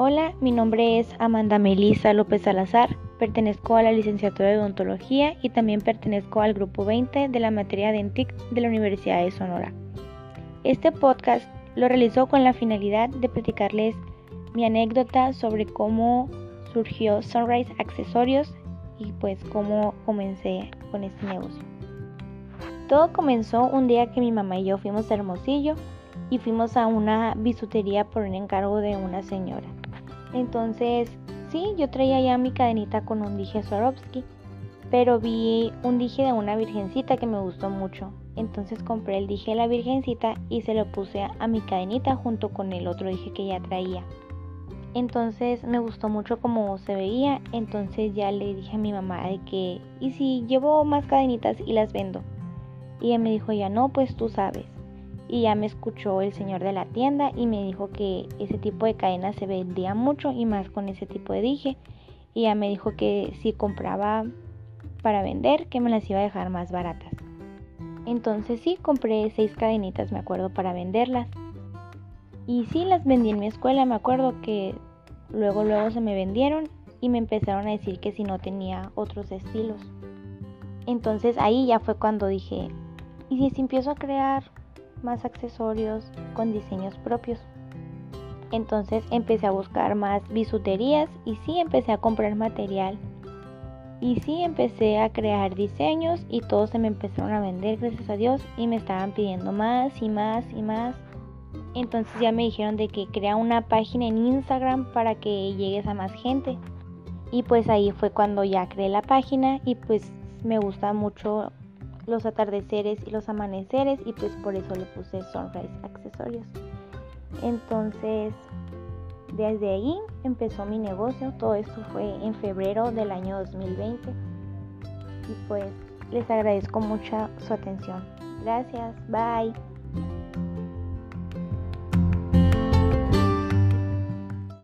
Hola, mi nombre es Amanda Melisa López Salazar, pertenezco a la licenciatura de odontología y también pertenezco al grupo 20 de la materia de ENTIC de la Universidad de Sonora. Este podcast lo realizó con la finalidad de platicarles mi anécdota sobre cómo surgió Sunrise Accesorios y pues cómo comencé con este negocio. Todo comenzó un día que mi mamá y yo fuimos a Hermosillo y fuimos a una bisutería por un encargo de una señora. Entonces, sí, yo traía ya mi cadenita con un dije Swarovski, pero vi un dije de una virgencita que me gustó mucho. Entonces compré el dije de la virgencita y se lo puse a mi cadenita junto con el otro dije que ya traía. Entonces me gustó mucho cómo se veía, entonces ya le dije a mi mamá de que, ¿y si llevo más cadenitas y las vendo? Y ella me dijo, ya no, pues tú sabes. Y ya me escuchó el señor de la tienda y me dijo que ese tipo de cadenas se vendía mucho y más con ese tipo de dije. Y ya me dijo que si compraba para vender, que me las iba a dejar más baratas. Entonces sí, compré seis cadenitas, me acuerdo, para venderlas. Y sí, las vendí en mi escuela, me acuerdo que luego, luego se me vendieron y me empezaron a decir que si no tenía otros estilos. Entonces ahí ya fue cuando dije, ¿y si empiezo a crear más accesorios con diseños propios? Entonces empecé a buscar más bisuterías y sí empecé a comprar material. Y sí empecé a crear diseños y todos se me empezaron a vender, gracias a Dios, y me estaban pidiendo más y más y más. Entonces ya me dijeron de que crea una página en Instagram para que llegues a más gente. Y pues ahí fue cuando ya creé la página y pues me gusta mucho los atardeceres y los amaneceres y pues por eso le puse Sunrise Accesorios. Entonces, desde ahí empezó mi negocio. Todo esto fue en febrero del año 2020. Y pues les agradezco mucho su atención. Gracias. Bye.